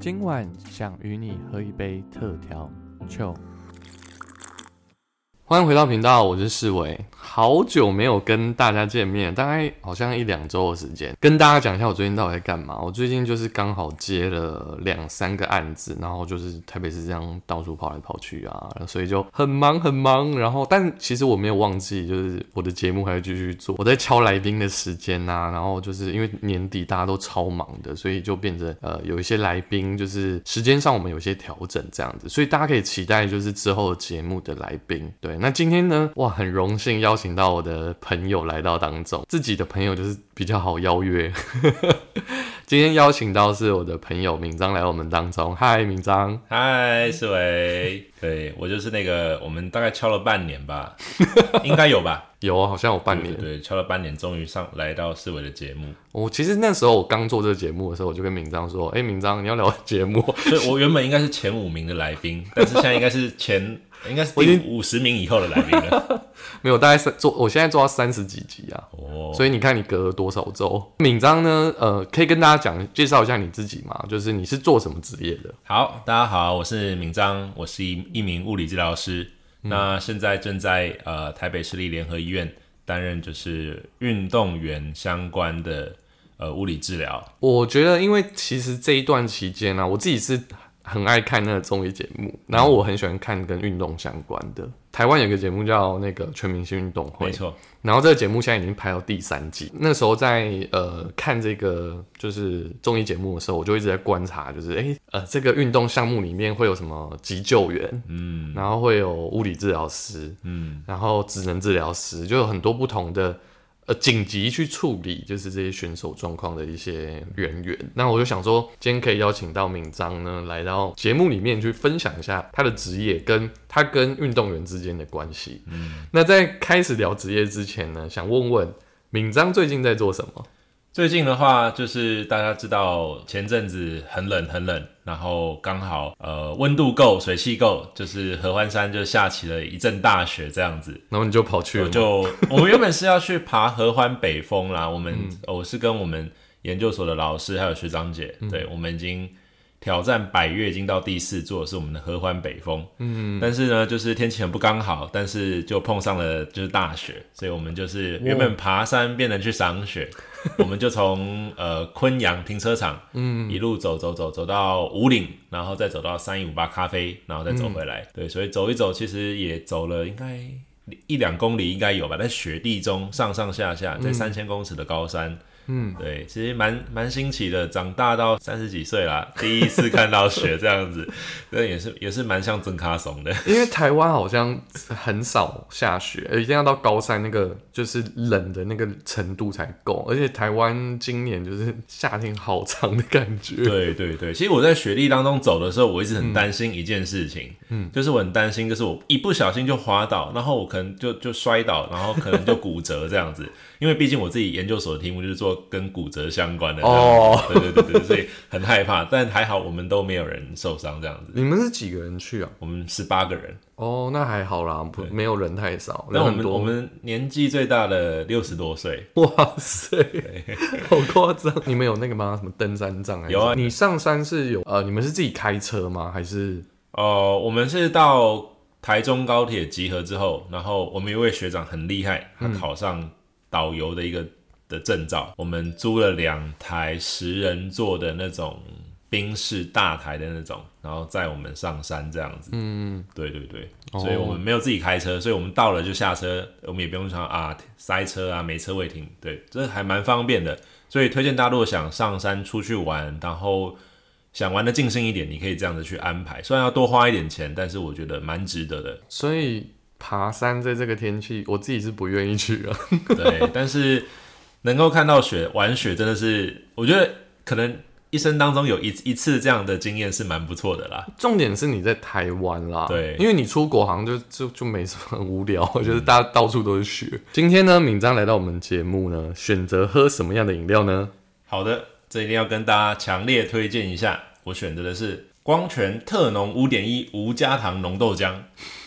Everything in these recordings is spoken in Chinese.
今晚想与你喝一杯特调酒。欢迎回到频道，我是世伟。好久没有跟大家见面，大概好像一两周的时间，跟大家讲一下我最近到底在干嘛。我最近就是刚好接了两三个案子，然后就是台北是这样到处跑来跑去啊，所以就很忙很忙。然后，但其实我没有忘记，就是我的节目还会继续做。我在敲来宾的时间呐，然后就是因为年底大家都超忙的，所以就变成呃有一些来宾就是时间上我们有些调整这样子，所以大家可以期待就是之后的节目的来宾。对，那今天呢，哇，很荣幸邀。请到我的朋友来到当中，自己的朋友就是比较好邀约。今天邀请到是我的朋友明章来我们当中。嗨，明章。嗨，思维。对我就是那个，我们大概敲了半年吧，应该有吧？有啊，好像有半年。对，敲了半年，终于上来到思维的节目。我其实那时候我刚做这个节目的时候，我就跟明章说：“哎，明章，你要聊节目。”所以我原本应该是前五名的来宾，但是现在应该是前。应该是第五十名以后的来宾了，没有，大概三做，我现在做到三十几集啊，哦，所以你看你隔了多少周？敏章呢？呃，可以跟大家讲介绍一下你自己吗？就是你是做什么职业的？好，大家好，我是敏章，我是一一名物理治疗师，那现在正在呃台北市立联合医院担任就是运动员相关的呃物理治疗。我觉得，因为其实这一段期间呢，我自己是。很爱看那个综艺节目，然后我很喜欢看跟运动相关的。台湾有个节目叫那个《全明星运动会》，没错。然后这个节目现在已经拍到第三季。那时候在呃看这个就是综艺节目的时候，我就一直在观察，就是哎呃这个运动项目里面会有什么急救员，嗯，然后会有物理治疗师，嗯，然后职能治疗师，就有很多不同的。紧急去处理就是这些选手状况的一些人员，那我就想说，今天可以邀请到敏章呢来到节目里面去分享一下他的职业跟他跟运动员之间的关系。嗯，那在开始聊职业之前呢，想问问敏章最近在做什么？最近的话，就是大家知道前阵子很冷很冷，然后刚好呃温度够，水汽够，就是合欢山就下起了一阵大雪这样子，然后你就跑去了。就 我们原本是要去爬合欢北峰啦，我们我是跟我们研究所的老师还有学长姐，对我们已经。挑战百越已经到第四座，是我们的合欢北峰。嗯，但是呢，就是天气很不刚好，但是就碰上了就是大雪，所以我们就是原本爬山变成去赏雪，我们就从呃昆阳停车场，嗯，一路走走走走到五岭，然后再走到三一五八咖啡，然后再走回来。对，所以走一走，其实也走了应该一两公里应该有吧，在雪地中上上下下，在三千公尺的高山。嗯，对，其实蛮蛮新奇的。长大到三十几岁啦，第一次看到雪这样子，那也是也是蛮像真卡怂的。因为台湾好像很少下雪，一定要到高山那个就是冷的那个程度才够。而且台湾今年就是夏天好长的感觉。对对对，其实我在雪地当中走的时候，我一直很担心一件事情，嗯，就是我很担心，就是我一不小心就滑倒，然后我可能就就摔倒，然后可能就骨折这样子。因为毕竟我自己研究所的题目就是做跟骨折相关的，哦，对对对对，所以很害怕，但还好我们都没有人受伤这样子。你们是几个人去啊？我们十八个人。哦，那还好啦，不没有人太少。那我们我们年纪最大的六十多岁，哇塞，好夸张！你们有那个吗？什么登山杖？有啊。你上山是有呃，你们是自己开车吗？还是？哦，我们是到台中高铁集合之后，然后我们一位学长很厉害，他考上。导游的一个的证照，我们租了两台十人座的那种宾士大台的那种，然后载我们上山这样子。嗯，对对对，所以我们没有自己开车，所以我们到了就下车，我们也不用想啊塞车啊没车位停，对，这还蛮方便的。所以推荐大家如果想上山出去玩，然后想玩的尽兴一点，你可以这样子去安排，虽然要多花一点钱，但是我觉得蛮值得的。所以。爬山在这个天气，我自己是不愿意去啊。对，但是能够看到雪、玩雪，真的是我觉得可能一生当中有一一次这样的经验是蛮不错的啦。重点是你在台湾啦，对，因为你出国好像就就就没什么很无聊，就是大家到处都是雪。今天呢，敏章来到我们节目呢，选择喝什么样的饮料呢？好的，这一定要跟大家强烈推荐一下，我选择的是光泉特浓五点一无加糖浓豆浆。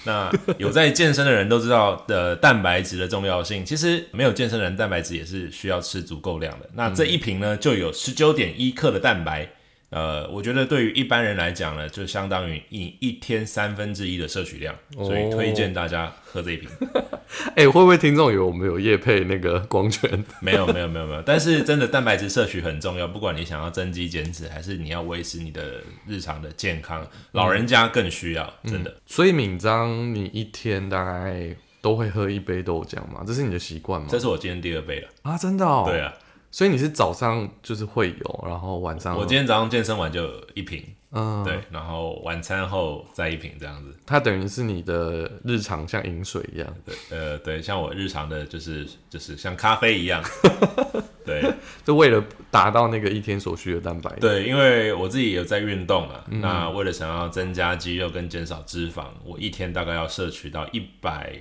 那有在健身的人都知道的蛋白质的重要性，其实没有健身的人蛋白质也是需要吃足够量的。那这一瓶呢就有十九点一克的蛋白，呃，我觉得对于一般人来讲呢，就相当于你一天三分之一的摄取量，所以推荐大家喝这一瓶。哎、会不会听众以为我们有夜配那个光泉？没有没有没有没有，但是真的蛋白质摄取很重要，不管你想要增肌减脂，还是你要维持你的日常的健康，老人家更需要，真的。所以敏章，你一天大概都会喝一杯豆浆吗？这是你的习惯吗？这是我今天第二杯了。啊，真的哦。对啊，所以你是早上就是会有，然后晚上我今天早上健身完就一瓶，嗯，对，然后晚餐后再一瓶这样子。它等于是你的日常像饮水一样。对，呃，对，像我日常的就是就是像咖啡一样，对就为了达到那个一天所需的蛋白。，对，因为我自己有在运动啊，那为了想要增加肌肉跟减少脂肪，我一天大概要摄取到一百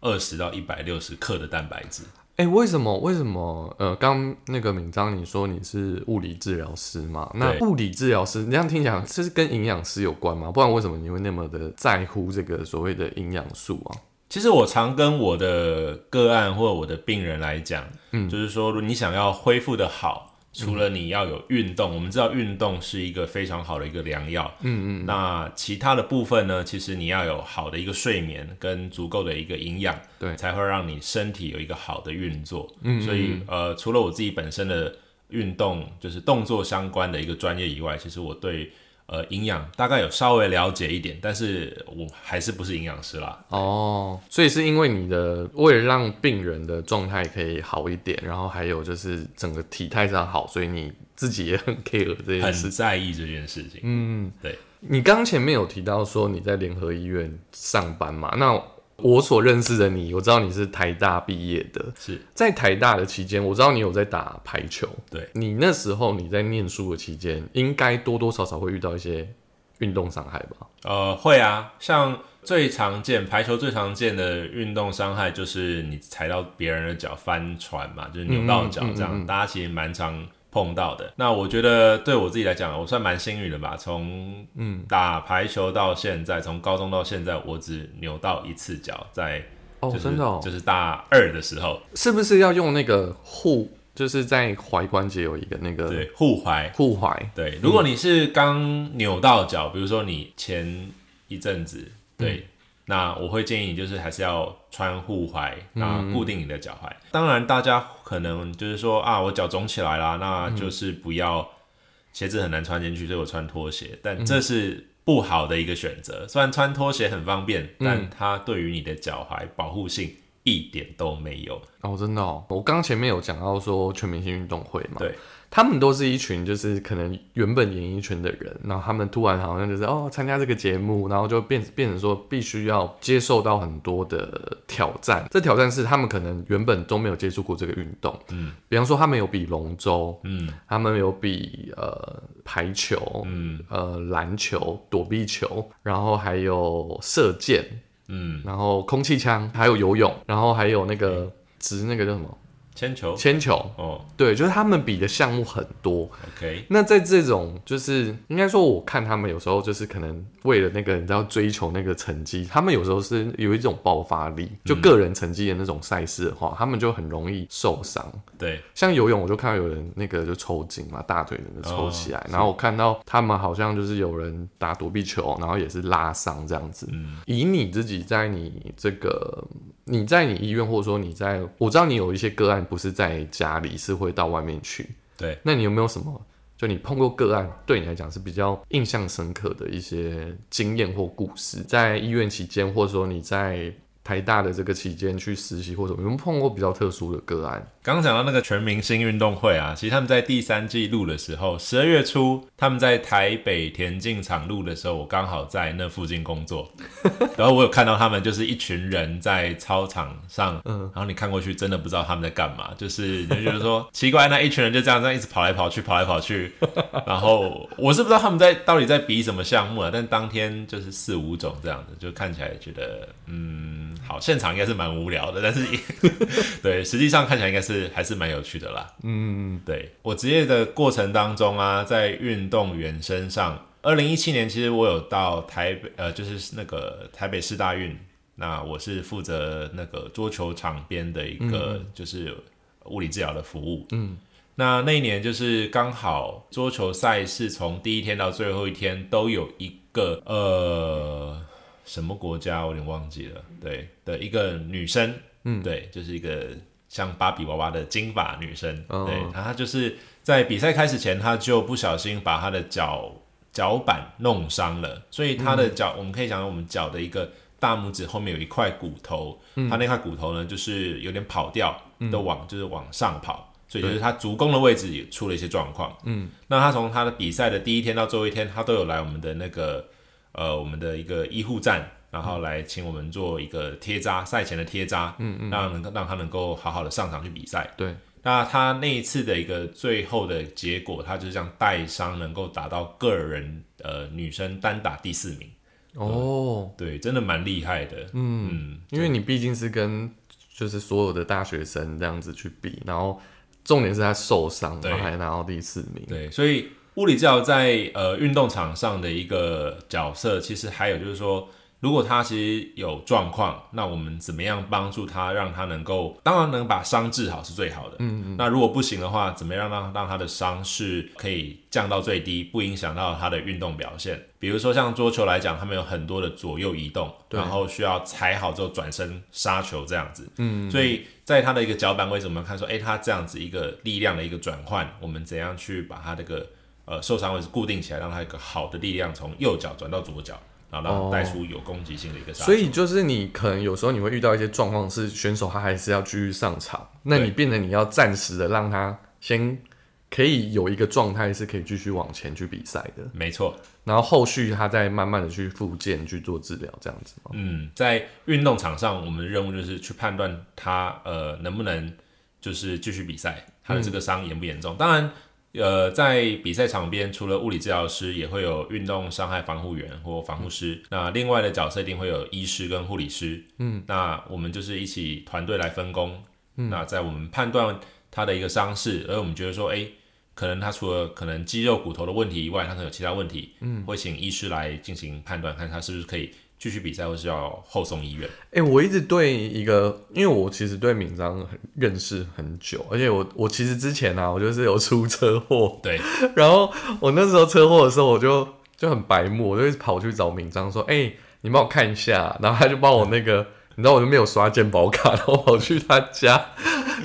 二十到一百六十克的蛋白质。哎、为什么？为什么？呃，刚那个敏章你说你是物理治疗师嘛？那物理治疗师，你这样听起来这是跟营养师有关吗？不然为什么你会那么的在乎这个所谓的营养素啊？其实我常跟我的个案或者我的病人来讲，嗯，就是说，如果你想要恢复的好，除了你要有运动，我们知道运动是一个非常好的一个良药，嗯嗯，那其他的部分呢，其实你要有好的一个睡眠跟足够的一个营养，对。才会让你身体有一个好的运作，嗯。所以呃，除了我自己本身的运动就是动作相关的一个专业以外，其实我对呃营养大概有稍微了解一点，但是我还是不是营养师啦，哦，所以是因为你的为了让病人的状态可以好一点，然后还有就是整个体态上好，所以你自己也很 care 这件事很事。在意这件事情。嗯，对。你刚前面有提到说你在联合医院上班嘛？那我所认识的你，我知道你是台大毕业的，是在台大的期间，我知道你有在打排球。对，你那时候你在念书的期间，应该多多少少会遇到一些运动伤害吧？呃，会啊，像最常见排球最常见的运动伤害就是你踩到别人的脚翻船嘛，就是扭到脚这样，大家其实蛮常碰到的。那我觉得对我自己来讲，我算蛮幸运的吧。从嗯打排球到现在，从高中到现在，我只扭到一次脚，在哦，就是、真的哦，就是大二的时候，是不是要用那个护，就是在踝关节有一个那个对护踝。护踝？对，如果你是刚扭到脚，比如说你前一阵子，对，那我会建议你就是还是要穿护踝，那固定你的脚踝。当然，大家可能就是说啊，我脚肿起来啦，那就是不要鞋子很难穿进去，所以我穿拖鞋，但这是不好的一个选择。虽然穿拖鞋很方便，但它对于你的脚踝保护性一点都没有。哦，真的哦，我刚前面有讲到说全明星运动会嘛，对，他们都是一群就是可能原本演艺圈的人，然后他们突然好像就是哦参加这个节目，然后就变变成说必须要接受到很多的挑战。这挑战是他们可能原本都没有接触过这个运动，嗯，比方说他们有比龙舟，嗯。他们有比呃排球，嗯。呃篮球、躲避球，然后还有射箭，嗯，然后空气枪，还有游泳，然后还有那个直那个叫什么铅球？铅球，哦。对，就是他们比的项目很多。，OK，那在这种就是应该说，我看他们有时候就是可能为了那个你知道追求那个成绩，他们有时候是有一种爆发力，就个人成绩的那种赛事的话，他们就很容易受伤。对，像游泳，我就看到有人那个就抽筋嘛，大腿整个抽起来，然后我看到他们好像就是有人打躲避球，然后也是拉伤这样子。嗯。以你自己在你这个你在你医院，或者说你在，我知道你有一些个案不是在家里，是会到外面去。对，那你有没有什么？就你碰过个案，对你来讲是比较印象深刻的一些经验或故事，在医院期间，或者说你在台大的这个期间去实习或者什么，有没有碰过比较特殊的个案？刚刚讲到那个全明星运动会啊，其实他们在第三季录的时候，十二月初他们在台北田径场录的时候，我刚好在那附近工作，然后我有看到他们就是一群人在操场上，嗯，然后你看过去真的不知道他们在干嘛，就是你就觉得说奇怪，那一群人就这样这样一直跑来跑去，跑来跑去，然后我是不知道他们在到底在比什么项目啊，但当天就是四五种这样子，就看起来觉得嗯，好，现场应该是蛮无聊的，但是也 对，实际上看起来应该是还是蛮有趣的啦。嗯，对我职业的过程当中啊，在运动员身上，二零一七年其实我有到台北，呃，就是那个台北市大运，那我是负责那个桌球场边的一个就是物理治疗的服务。嗯，那那一年就是刚好桌球赛事从第一天到最后一天都有一个呃什么国家我有点忘记了，对的一个女生，嗯，对，就是一个像芭比娃娃的金发女生，对，她就是在比赛开始前，她就不小心把她的脚脚板弄伤了，所以她的脚我们可以讲我们脚的一个大拇指后面有一块骨头，她那块骨头呢就是有点跑掉，都往就是往上跑。所以就是他足弓的位置也出了一些状况。嗯，那他从他的比赛的第一天到最后一天，他都有来我们的那个呃我们的一个医护站，然后来请我们做一个贴扎，赛前的贴扎，嗯嗯，让能够让他能够好好的上场去比赛。对，那他那一次的一个最后的结果，他就是这样带伤能够达到个人呃女生单打第四名。哦，对，真的蛮厉害的。嗯，因为你毕竟是跟就是所有的大学生这样子去比，然后。重点是他受伤，然后还拿到第四名。对，所以物理治疗在呃运动场上的一个角色，其实还有就是说。如果他其实有状况，那我们怎么样帮助他，让他能够，当然能把伤治好是最好的。嗯嗯。那如果不行的话，怎么样让让他的伤是可以降到最低，不影响到他的运动表现？比如说像桌球来讲，他们有很多的左右移动，然后需要踩好之后转身杀球这样子。嗯。所以在他的一个脚板位置，我们看说，哎，他这样子一个力量的一个转换，我们怎样去把他这个呃受伤位置固定起来，让他一个好的力量从右脚转到左脚。然后带出有攻击性的一个所以就是你可能有时候你会遇到一些状况，是选手他还是要继续上场，那你变成你要暂时的让他先可以有一个状态是可以继续往前去比赛的，没错。然后后续他再慢慢的去复健去做治疗，这样子？嗯，在运动场上，我们的任务就是去判断他呃能不能就是继续比赛，他的这个伤严不严重。当然。呃，在比赛场边，除了物理治疗师，也会有运动伤害防护员或防护师。那另外的角色一定会有医师跟护理师。嗯，那我们就是一起团队来分工。嗯，那在我们判断他的一个伤势，而我们觉得说，哎，可能他除了可能肌肉骨头的问题以外，他可能有其他问题。嗯，会请医师来进行判断，看他是不是可以。继续比赛，或是要后送医院？哎，我一直对一个，因为我其实对敏章很认识很久，而且我我其实之前呢，我就是有出车祸，对，然后我那时候车祸的时候，我就就很白目，我就跑去找敏章说：“哎，你帮我看一下。”然后他就帮我那个。你知道我就没有刷健保卡，然后跑去他家，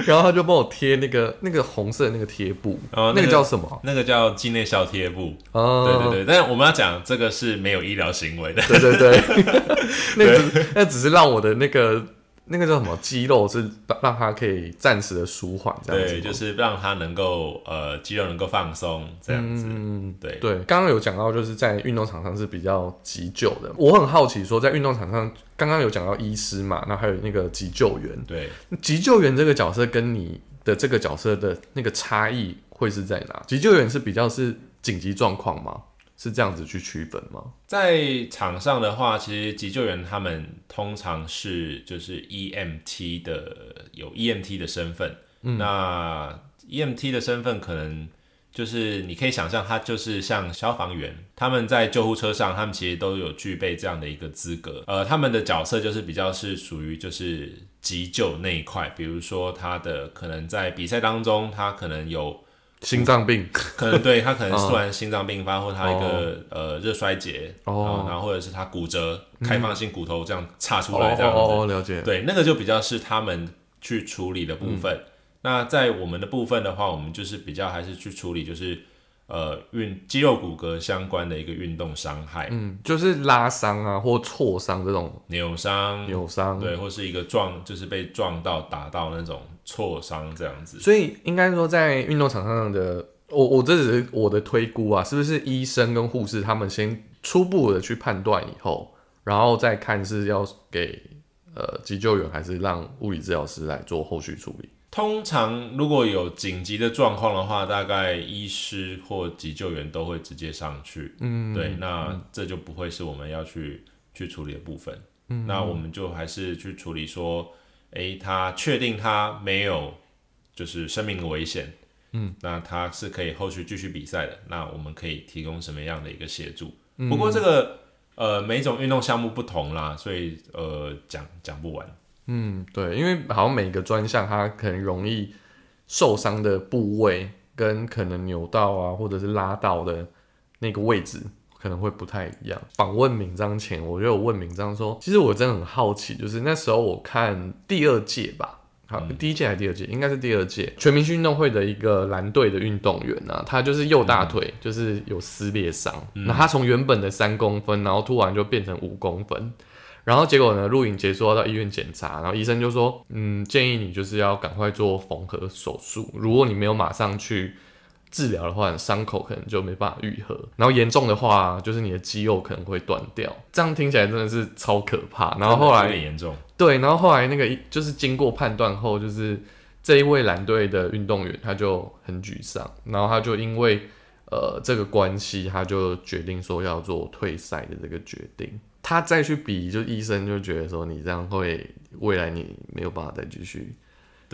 然后他就帮我贴那个那个红色的那个贴布，那个叫什么？那个叫境内效贴布。哦，对对对，但是我们要讲这个是没有医疗行为的。对对对，那只那只是让我的那个。那个叫什么肌肉是让它可以暂时的舒缓，这样子，对，就是让它能够呃肌肉能够放松这样子。嗯，对对。刚刚有讲到就是在运动场上是比较急救的，我很好奇说在运动场上，刚刚有讲到医师嘛，那还有那个急救员，对，急救员这个角色跟你的这个角色的那个差异会是在哪？急救员是比较是紧急状况吗？是这样子去区分吗？在场上的话，其实急救员他们通常是就是 E M T 的有 E M T 的身份。那 E M T 的身份可能就是你可以想象，他就是像消防员，他们在救护车上，他们其实都有具备这样的一个资格。呃，他们的角色就是比较是属于就是急救那一块，比如说他的可能在比赛当中，他可能有。心脏病。可能对他可能突然心脏病发，或他一个呃热衰竭，哦，然后或者是他骨折，开放性骨头这样插出来这样子，哦，了解，对，那个就比较是他们去处理的部分。那在我们的部分的话，我们就是比较还是去处理就是。呃，运肌肉骨骼相关的一个运动伤害，嗯，就是拉伤啊，或挫伤这种。扭伤、扭伤，对，或是一个撞，就是被撞到、打到那种挫伤这样子。所以应该说，在运动场上的，我我这只是我的推估啊，是不是医生跟护士他们先初步的去判断以后，然后再看是要给呃急救员，还是让物理治疗师来做后续处理？通常如果有紧急的状况的话，大概医师或急救员都会直接上去。嗯，对，那这就不会是我们要去去处理的部分。嗯，那我们就还是去处理说，诶，他确定他没有就是生命的危险。嗯，那他是可以后续继续比赛的。那我们可以提供什么样的一个协助？不过这个呃，每种运动项目不同啦，所以呃，讲讲不完。嗯，对，因为好像每个专项它可能容易受伤的部位跟可能扭到啊，或者是拉到的那个位置可能会不太一样。访问敏章前，我就有问敏章说，其实我真的很好奇，就是那时候我看第二届吧。好，第一届还是第二届？应该是第二届全民运动会的一个蓝队的运动员啊，他就是右大腿就是有撕裂伤，那他从原本的三公分，然后突然就变成五公分，然后结果呢，录影结束要到医院检查，然后医生就说，嗯，建议你就是要赶快做缝合手术，如果你没有马上去。治疗的话，伤口可能就没办法愈合，然后严重的话，就是你的肌肉可能会断掉。这样听起来真的是超可怕。然后后来有点严重。对，然后后来那个就是经过判断后，就是这一位蓝队的运动员他就很沮丧，然后他就因为呃这个关系，他就决定说要做退赛的这个决定。他再去比，就医生就觉得说你这样会未来你没有办法再继续。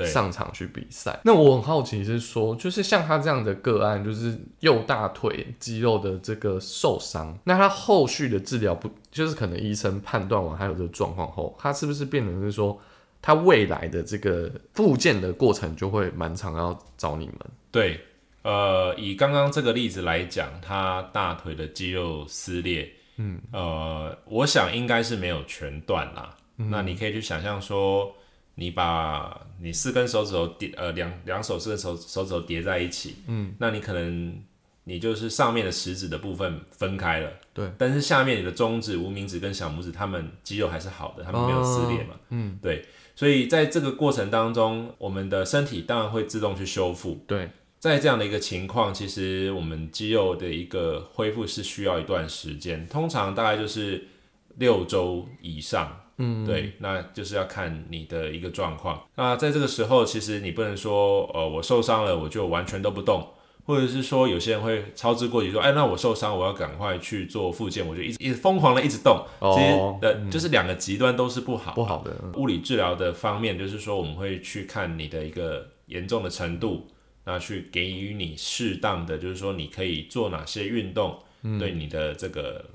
上场去比赛，那我很好奇是说，就是像他这样的个案，就是右大腿肌肉的这个受伤，那他后续的治疗不，就是可能医生判断完还有这个状况后，他是不是变成是说，他未来的这个复健的过程就会蛮长，要找你们？对，呃，以刚刚这个例子来讲，他大腿的肌肉撕裂，嗯，呃，我想应该是没有全断啦。那你可以去想象说。你把你四根手指头叠呃两两手四根手手指头叠在一起，嗯，那你可能你就是上面的食指的部分分开了，对，但是下面你的中指、无名指跟小拇指，他们肌肉还是好的，他们没有撕裂嘛，嗯，对，所以在这个过程当中，我们的身体当然会自动去修复，对，在这样的一个情况，其实我们肌肉的一个恢复是需要一段时间，通常大概就是六周以上。嗯，对，那就是要看你的一个状况。那在这个时候，其实你不能说，呃，我受伤了，我就完全都不动，或者是说，有些人会操之过急，说，哎，那我受伤，我要赶快去做复健，我就一直一直疯狂的一直动。其实的，就是两个极端都是不好，不好的。物理治疗的方面，就是说，我们会去看你的一个严重的程度，那去给予你适当的，就是说，你可以做哪些运动，对你的这个，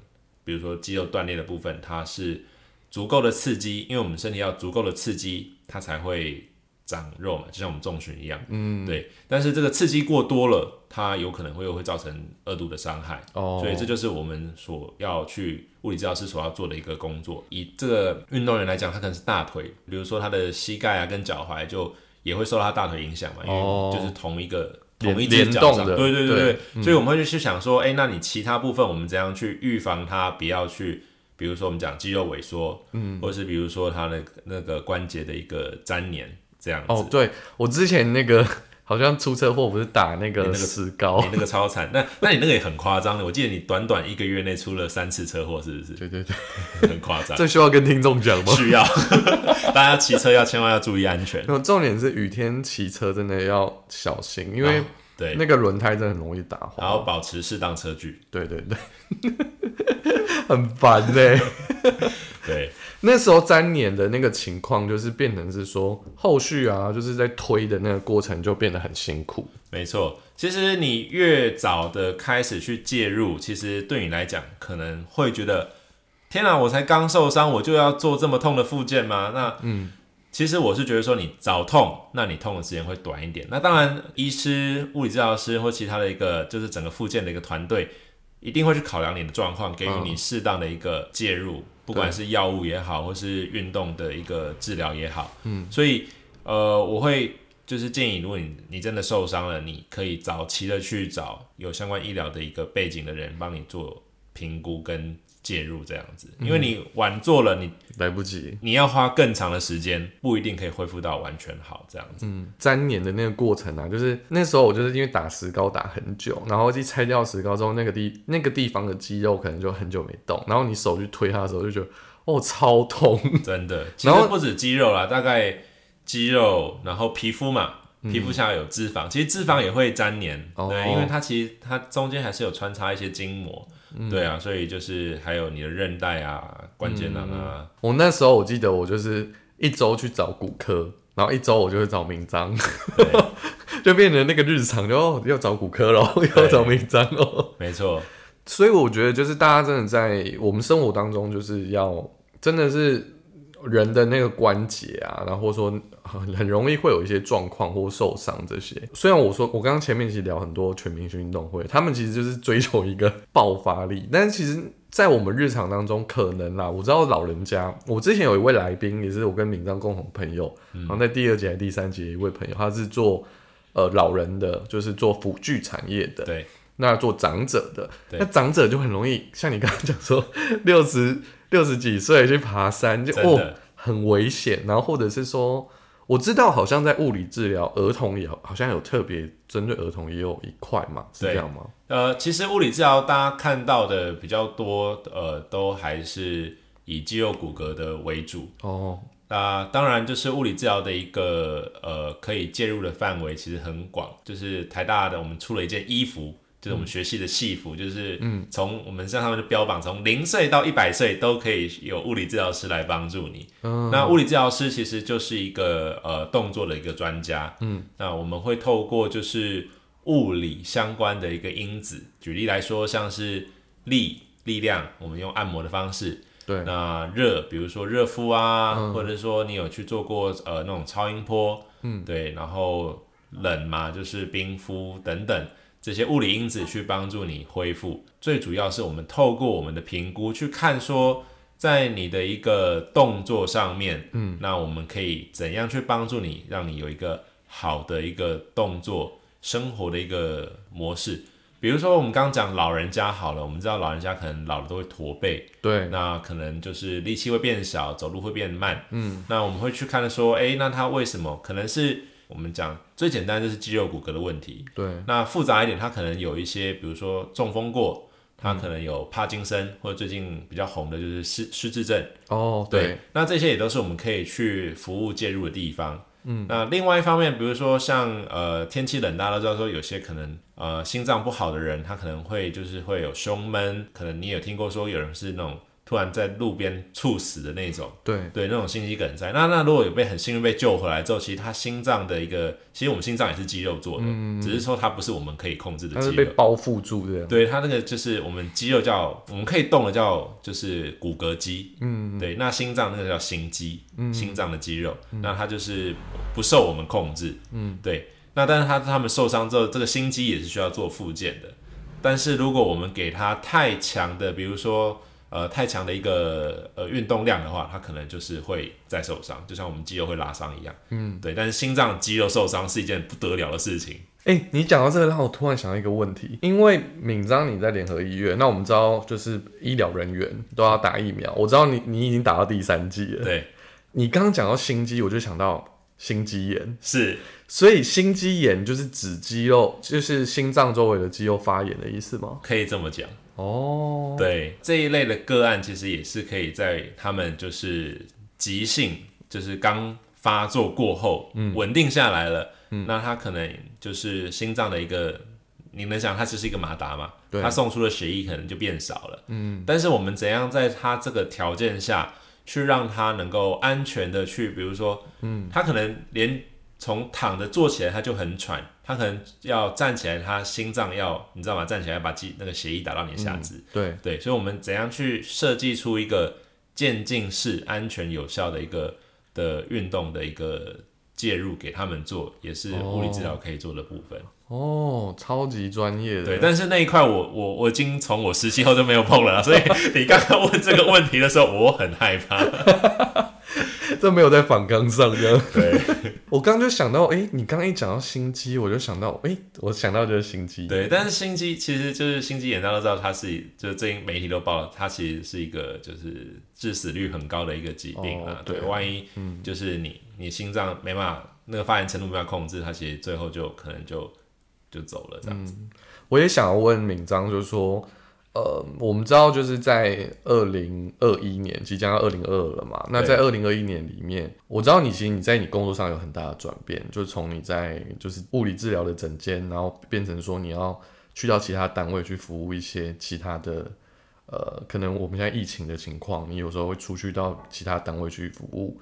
比如说肌肉断裂的部分，它是。足够的刺激，因为我们身体要足够的刺激，它才会长肉嘛，就像我们重训一样。嗯，对。但是这个刺激过多了，它有可能会又会造成二度的伤害。哦，所以这就是我们所要去物理治疗师所要做的一个工作。以这个运动员来讲，他可能是大腿，比如说他的膝盖啊跟脚踝就也会受到他大腿影响嘛，因为就是同一个同一只脚上。对对对对。所以我们会去想说，哎，那你其他部分我们怎样去预防它，不要去。比如说我们讲肌肉萎缩，嗯，或者是比如说他的那个关节的一个粘连这样子。哦，对我之前那个 好像出车祸不是打那个那个石膏，你那个超惨。那那你那个也很夸张的，我记得你短短一个月内出了三次车祸，是不是？对对对，很夸张。这需要跟听众讲吗？需要，大家骑车要千万要注意安全。重点是雨天骑车真的要小心，因为对那个轮胎真的很容易打滑，然后保持适当车距。对对对。很烦呢。对，那时候粘黏的那个情况，就是变成是说，后续啊，就是在推的那个过程就变得很辛苦。没错，其实你越早的开始去介入，其实对你来讲可能会觉得，天哪，我才刚受伤，我就要做这么痛的复健吗？那嗯，其实我是觉得说，你早痛，那你痛的时间会短一点。那当然，医师、物理治疗师或其他的一个，就是整个复健的一个团队。一定会去考量你的状况，给予你适当的一个介入，不管是药物也好，或是运动的一个治疗也好。嗯，所以呃，我会就是建议，如果你你真的受伤了，你可以早期的去找有相关医疗的一个背景的人帮你做评估跟。介入这样子，因为你晚做了，你来不及，你要花更长的时间，不一定可以恢复到完全好这样子。嗯，粘黏的那个过程啊，就是那时候我就是因为打石膏打很久，然后去拆掉石膏之后，那个地那个地方的肌肉可能就很久没动，然后你手去推它的时候就觉得哦超痛，真的。其实不止肌肉啦，大概肌肉，然后皮肤嘛，皮肤下有脂肪，其实脂肪也会粘黏，对，因为它其实它中间还是有穿插一些筋膜。对啊，所以就是还有你的韧带啊、关节囊啊。我那时候我记得我就是一周去找骨科，然后一周我就会找名章，就变成那个日常，就要找骨科喽，要找名章喽。没错，所以我觉得就是大家真的在我们生活当中，就是要真的是人的那个关节啊，然后说很很容易会有一些状况或受伤这些。虽然我说我刚刚前面其实聊很多全明星运动会，他们其实就是追求一个爆发力，但是其实，在我们日常当中，可能啦，我知道老人家，我之前有一位来宾，也是我跟敏章共同朋友，然后在第二节还是第三节一位朋友，他是做呃老人的，就是做辅具产业的，对，那做长者的，对。那长者就很容易，像你刚刚讲说，六十六十几岁去爬山，就哦很危险。然后或者是说，我知道好像在物理治疗儿童也好像有特别针对儿童也有一块嘛，是这样吗？呃，其实物理治疗大家看到的比较多，呃，都还是以肌肉骨骼的为主。哦，那当然，就是物理治疗的一个呃可以介入的范围其实很广。就是台大的我们出了一件衣服，就是我们学系的戏服，就是嗯，从我们像他们就标榜，从零岁到一百岁都可以有物理治疗师来帮助你。嗯。那物理治疗师其实就是一个呃动作的一个专家。嗯，那我们会透过就是物理相关的一个因子，举例来说，像是力力量，我们用按摩的方式。对，那热，比如说热敷啊，或者说你有去做过呃那种超音波，嗯，对，然后冷嘛，就是冰敷等等这些物理因子去帮助你恢复。最主要是我们透过我们的评估去看说，在你的一个动作上面，嗯，那我们可以怎样去帮助你，让你有一个好的一个动作生活的一个模式。比如说我们刚刚讲老人家好了，我们知道老人家可能老了都会驼背，对，那可能就是力气会变小，走路会变慢。嗯，那我们会去看说，诶，那他为什么？可能是我们讲最简单就是肌肉骨骼的问题。对，那复杂一点，他可能有一些，比如说中风过，他可能有帕金森，或者最近比较红的就是失失智症。哦，对，那这些也都是我们可以去服务介入的地方。嗯，那另外一方面，比如说像呃天气冷，大家都知道说有些可能呃心脏不好的人，他可能会就是会有胸闷，可能你有听过说有人是那种突然在路边猝死的那种，对，对，那种心肌梗塞。那那如果有被很幸运被救回来之后，其实他心脏的一个，其实我们心脏也是肌肉做的，只是说它不是我们可以控制的肌肉。被包覆住的。对它那个就是我们肌肉叫我们可以动的叫就是骨骼肌，嗯，对，那心脏那个叫心肌，心脏的肌肉，那它就是不受我们控制，嗯，对。那但是他他们受伤之后，这个心肌也是需要做复健的。但是如果我们给他太强的，比如说呃太强的一个呃运动量的话，他可能就是会再受伤，就像我们肌肉会拉伤一样，嗯，对。但是心脏肌肉受伤是一件不得了的事情，哎、你讲到这个，让我突然想到一个问题，因为敏章你在联合医院，那我们知道就是医疗人员都要打疫苗，我知道你你已经打到第三剂了。对，你刚刚讲到心肌，我就想到心肌炎，是。所以心肌炎就是指肌肉，就是心脏周围的肌肉发炎的意思吗？可以这么讲。哦，对这一类的个案，其实也是可以在他们就是急性，就是刚发作过后，嗯，稳定下来了，嗯，那他可能就是心脏的一个，你能想，它只是一个马达嘛，对。它送出的血液可能就变少了，嗯，但是我们怎样在他这个条件下去让他能够安全的去，比如说，嗯，他可能连从躺着坐起来他就很喘，他可能要站起来，他心脏要你知道吗？站起来把肌那个血液打到你的下肢，对，对，所以我们怎样去设计出一个渐进式、安全有效的一个的运动的一个介入给他们做，也是物理治疗可以做的部分。哦，超级专业的。对，但是那一块我我我已经从我实习后就没有碰了，所以 你刚刚问这个问题的时候，我很害怕。这没有在反纲上这样。对 我刚刚就想到，哎、你刚刚一讲到心肌，我就想到，哎、我想到就是心肌。对，但是心肌其实就是心肌炎，大家都知道它是，就是最近媒体都报了，它其实是一个就是致死率很高的一个疾病啊。哦对对，万一就是你你心脏没办法那个发炎程度没办法控制，它其实最后就可能就就走了这样子。我也想要问敏章，就是说，呃，我们知道就是在二零二一年即将要二零二二了嘛，那在二零二一年里面，我知道你其实你在你工作上有很大的转变，就是从你在就是物理治疗的诊间，然后变成说你要去到其他单位去服务一些其他的。呃，可能我们现在疫情的情况，你有时候会出去到其他单位去服务，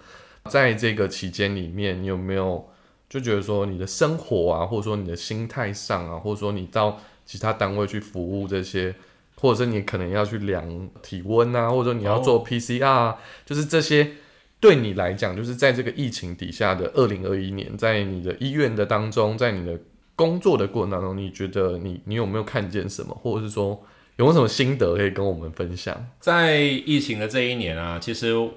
在这个期间里面，你有没有就觉得说你的生活啊，或者说你的心态上啊，或者说你到其他单位去服务这些，或者是你可能要去量体温啊，或者说你要做 PCR，、啊，就是这些对你来讲，就是在这个疫情底下的二零二一年，在你的医院的当中，在你的工作的过程当中，你觉得你你有没有看见什么，或者是说有没有什么心得可以跟我们分享？在疫情的这一年啊，其实我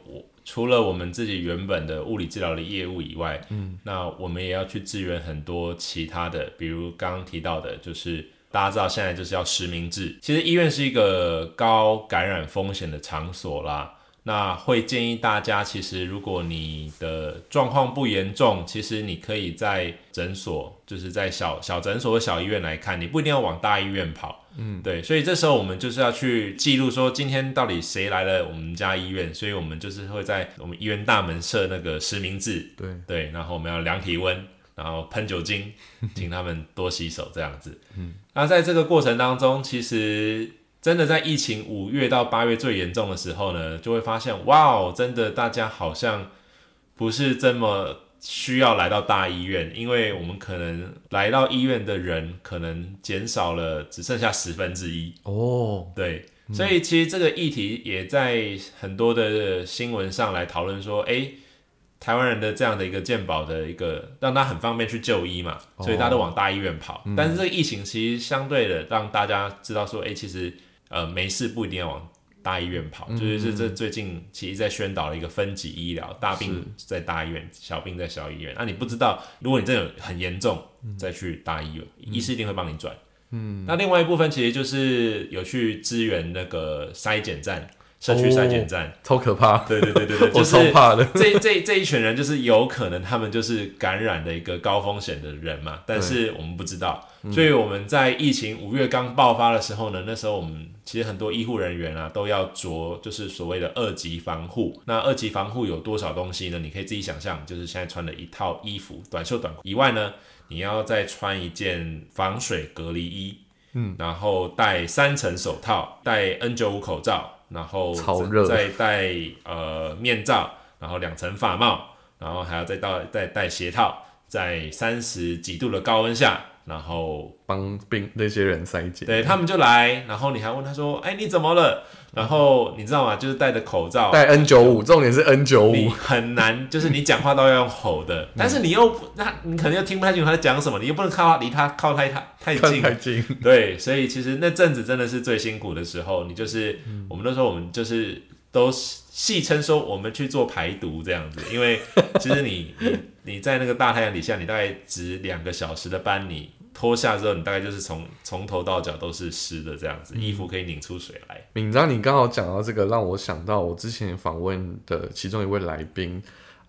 除了我们自己原本的物理治疗的业务以外，嗯，那我们也要去支援很多其他的，比如刚刚提到的，就是大家知道现在就是要实名制，其实医院是一个高感染风险的场所啦。那会建议大家，其实如果你的状况不严重，其实你可以在诊所，就是在小小诊所、小医院来看，你不一定要往大医院跑。嗯，对，所以这时候我们就是要去记录说，今天到底谁来了我们家医院，所以我们就是会在我们医院大门设那个实名制。对对，然后我们要量体温，然后喷酒精，请他们多洗手这样子。嗯，那在这个过程当中，其实。真的在疫情五月到八月最严重的时候呢，就会发现，哇哦，真的大家好像不是这么需要来到大医院，因为我们可能来到医院的人可能减少了，只剩下十分之一。哦，对，所以其实这个议题也在很多的新闻上来讨论说，哎，台湾人的这样的一个健保的一个让他很方便去就医嘛，所以大家都往大医院跑。但是这个疫情其实相对的让大家知道说，哎，其实。呃，没事不一定要往大医院跑，就是这最近其实在宣导了一个分级医疗，大病在大医院，小病在小医院。那你不知道，如果你真的很严重，再去大医院，医师一定会帮你转。嗯，那另外一部分其实就是有去支援那个筛检站。社区筛检站超可怕，对对对对对，我超怕的。这这这一群人就是有可能他们就是感染的一个高风险的人嘛，但是我们不知道。所以我们在疫情五月刚爆发的时候呢，那时候我们其实很多医护人员啊都要着就是所谓的二级防护。那二级防护有多少东西呢？你可以自己想象，就是现在穿的一套衣服，短袖短裤以外呢，你要再穿一件防水隔离衣，嗯，然后戴三层手套，戴 N 九五口罩。然后再戴呃面罩，然后两层发帽，然后还要再到再戴鞋套，在三十几度的高温下。然后帮病那些人塞检，对他们就来，然后你还问他说：“哎，你怎么了？”然后你知道吗？就是戴着口罩，戴 N 九五，重点是 N 九五，很难，就是你讲话都要用吼的，但是你又那你可能又听不太清楚他在讲什么，你又不能靠离他靠太太太近，太近，对，所以其实那阵子真的是最辛苦的时候，你就是我们那时候我们就是都戏称说我们去做排毒这样子，因为 其实你你。你在那个大太阳底下，你大概值两个小时的班，你脱下之后，你大概就是从从头到脚都是湿的这样子，衣服可以拧出水来。敏章，你刚好讲到这个，让我想到我之前访问的其中一位来宾，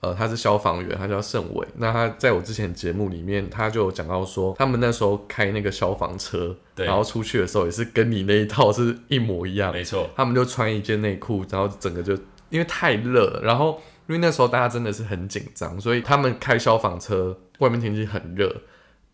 呃，他是消防员，他叫盛伟。那他在我之前节目里面，他就讲到说，他们那时候开那个消防车，然后出去的时候也是跟你那一套是一模一样，没错。他们就穿一件内裤，然后整个就因为太热，然后。因为那时候大家真的是很紧张，所以他们开消防车，外面天气很热，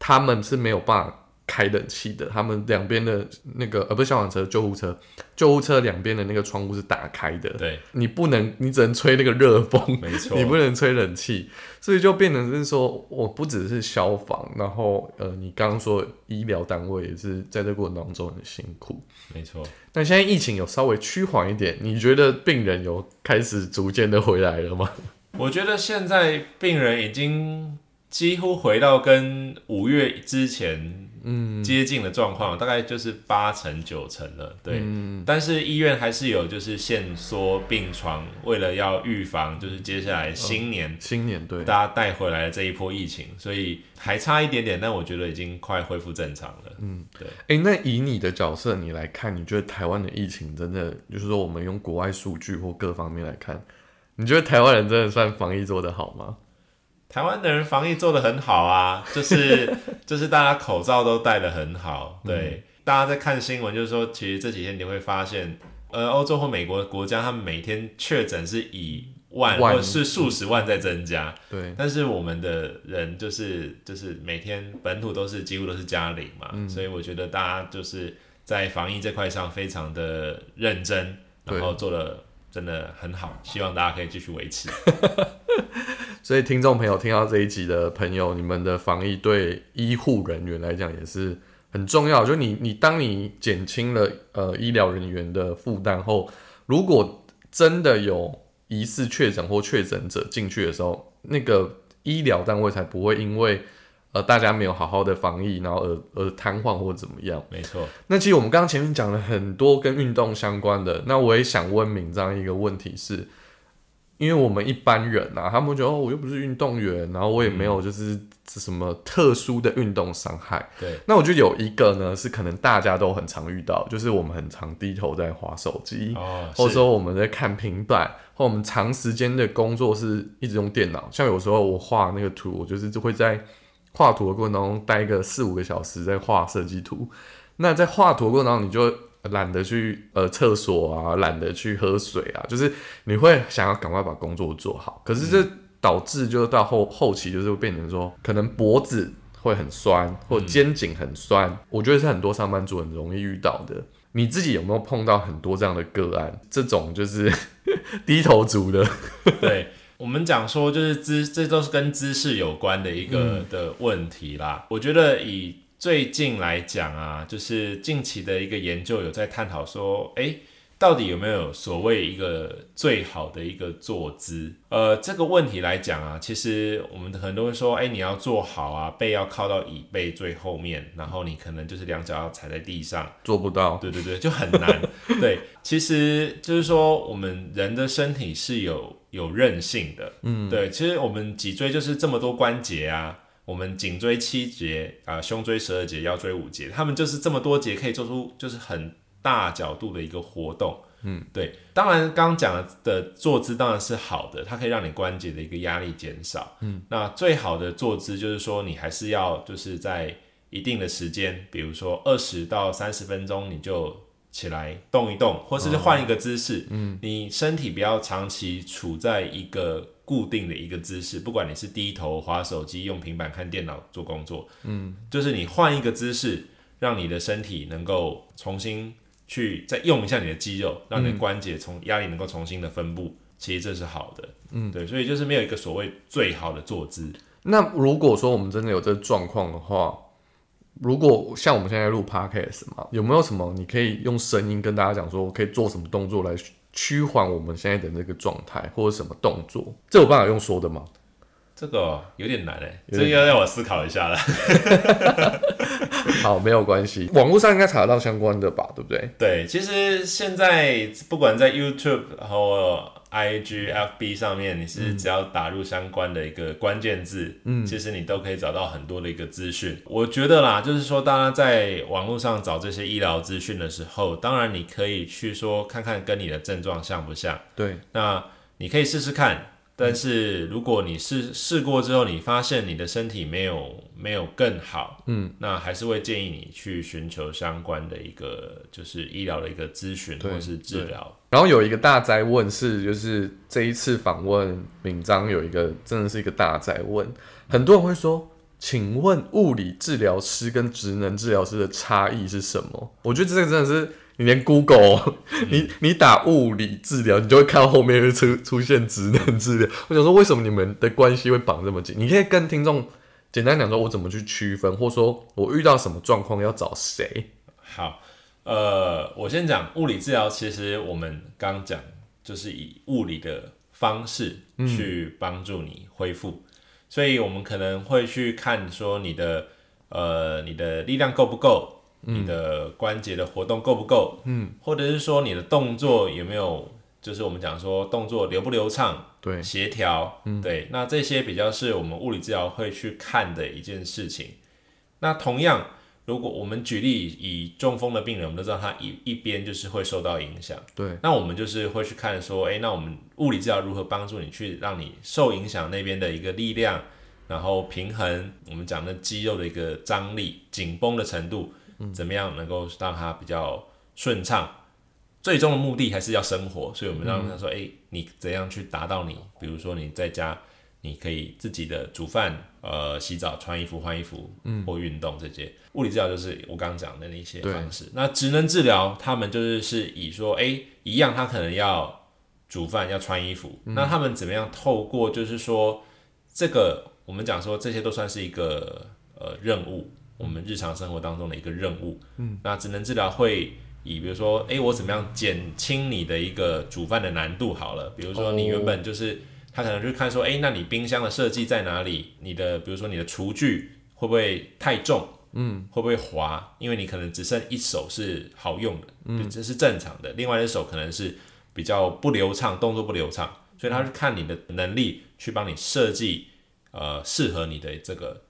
他们是没有办法开冷气的。他们两边的那个呃，不是消防车，救护车，救护车两边的那个窗户是打开的。对，你不能，你只能吹那个热风，没错，你不能吹冷气，所以就变成是说，我不只是消防，然后呃，你刚刚说医疗单位也是在这过程当中很辛苦，没错。那现在疫情有稍微趋缓一点，你觉得病人有开始逐渐的回来了吗？我觉得现在病人已经几乎回到跟五月之前。嗯，接近的状况大概就是八成九成了，对。嗯但是医院还是有就是限缩病床，为了要预防就是接下来新年新年对大家带回来的这一波疫情，所以还差一点点，但我觉得已经快恢复正常了。嗯，对。哎，那以你的角色你来看，你觉得台湾的疫情真的就是说我们用国外数据或各方面来看，你觉得台湾人真的算防疫做得好吗？台湾的人防疫做的很好啊，就是就是大家口罩都戴的很好，对，大家在看新闻，就是说，其实这几天你会发现，呃，欧洲或美国国家，他们每天确诊是以万或者是数十万在增加，对，但是我们的人就是就是每天本土都是几乎都是加零嘛，所以我觉得大家就是在防疫这块上非常的认真，然后做的真的很好，希望大家可以继续维持。所以，听众朋友听到这一集的朋友，你们的防疫对医护人员来讲也是很重要。就你，你当你减轻了呃医疗人员的负担后，如果真的有疑似确诊或确诊者进去的时候，那个医疗单位才不会因为呃大家没有好好的防疫，然后而而瘫痪或怎么样。没错。那其实我们刚刚前面讲了很多跟运动相关的，那我也想问敏章一个问题是。因为我们一般人啊，他们觉得哦，我又不是运动员，然后我也没有就是什么特殊的运动伤害。对，那我觉得有一个呢，是可能大家都很常遇到，就是我们很常低头在划手机，或者说我们在看平板，或我们长时间的工作是一直用电脑。像有时候我画那个图，我就是就会在画图的过程当中待个四五个小时在画设计图。那在画图过程当中，你就懒得去呃厕所啊，懒得去喝水啊，就是你会想要赶快把工作做好，可是这导致就是到后后期就是会变成说，可能脖子会很酸，或肩颈很酸，我觉得是很多上班族很容易遇到的。你自己有没有碰到很多这样的个案？这种就是 低头族的。对我们讲说，就是姿，这都是跟姿势有关的一个的问题啦。我觉得以最近来讲啊，就是近期的一个研究有在探讨说，哎，到底有没有所谓一个最好的一个坐姿？呃，这个问题来讲啊，其实我们很多人说，哎，你要坐好啊，背要靠到椅背最后面，然后你可能就是两脚要踩在地上，做不到。对对对，就很难。对，其实就是说，我们人的身体是有有韧性的。嗯，对，其实我们脊椎就是这么多关节啊。我们颈椎七节啊，胸椎十二节，腰椎五节，他们就是这么多节可以做出就是很大角度的一个活动。嗯，对。当然，刚刚讲的坐姿当然是好的，它可以让你关节的一个压力减少。嗯，那最好的坐姿就是说，你还是要就是在一定的时间，比如说二十到三十分钟，你就起来动一动，或是换一个姿势。嗯，你身体不要长期处在一个。固定的一个姿势，不管你是低头划手机、用平板看电脑做工作，嗯，就是你换一个姿势，让你的身体能够重新去再用一下你的肌肉，让你的关节从压力能够重新的分布，其实这是好的，嗯，对，所以就是没有一个所谓最好的坐姿。那如果说我们真的有这状况的话，如果像我们现在录 podcast 嘛，有没有什么你可以用声音跟大家讲说，我可以做什么动作来？趋缓我们现在的那个状态，或者什么动作，这有办法用说的吗？这个有点难哎，这要让我思考一下了。好，没有关系，网络上应该查得到相关的吧，对不对？对，其实现在不管在 YouTube，然后。i g f b 上面，你是只要打入相关的一个关键字，嗯，其实你都可以找到很多的一个资讯。我觉得啦，就是说，大家在网络上找这些医疗资讯的时候，当然你可以去说看看跟你的症状像不像。对，那你可以试试看。但是如果你试试过之后，你发现你的身体没有没有更好，嗯，那还是会建议你去寻求相关的一个就是医疗的一个咨询或是治疗。然后有一个大灾问是，就是这一次访问敏章有一个真的是一个大灾问，很多人会说，请问物理治疗师跟职能治疗师的差异是什么？我觉得这个真的是。你连 Google，你你打物理治疗，你就会看到后面会出出现职能治疗。我想说，为什么你们的关系会绑这么紧？你可以跟听众简单讲说，我怎么去区分，或者说我遇到什么状况要找谁？好，呃，我先讲物理治疗，其实我们刚讲就是以物理的方式去帮助你恢复，所以我们可能会去看说你的呃你的力量够不够。你的关节的活动够不够？嗯，或者是说你的动作有没有，就是我们讲说动作流不流畅，对，协调，嗯，对，那这些比较是我们物理治疗会去看的一件事情。那同样，如果我们举例以中风的病人，我们都知道他一一边就是会受到影响，对，那我们就是会去看说，哎，那我们物理治疗如何帮助你去让你受影响那边的一个力量，然后平衡我们讲的肌肉的一个张力、紧绷的程度。怎么样能够让它比较顺畅？最终的目的还是要生活，所以我们让他说：“哎，你怎样去达到你？比如说你在家，你可以自己的煮饭、呃洗澡、穿衣服、换衣服，嗯，或运动这些。物理治疗就是我刚刚讲的那些方式。那职能治疗，他们就是是以说，哎，一样，他可能要煮饭、要穿衣服。那他们怎么样透过就是说，这个我们讲说这些都算是一个呃任务。我们日常生活当中的一个任务，嗯，那职能治疗会以比如说，哎，我怎么样减轻你的一个煮饭的难度好了。比如说你原本就是他可能就看说，哎，那你冰箱的设计在哪里？你的比如说你的厨具会不会太重？嗯，会不会滑？因为你可能只剩一手是好用的，嗯，这是正常的。另外一手可能是比较不流畅，动作不流畅，所以他是看你的能力去帮你设计，呃，适合你的这个，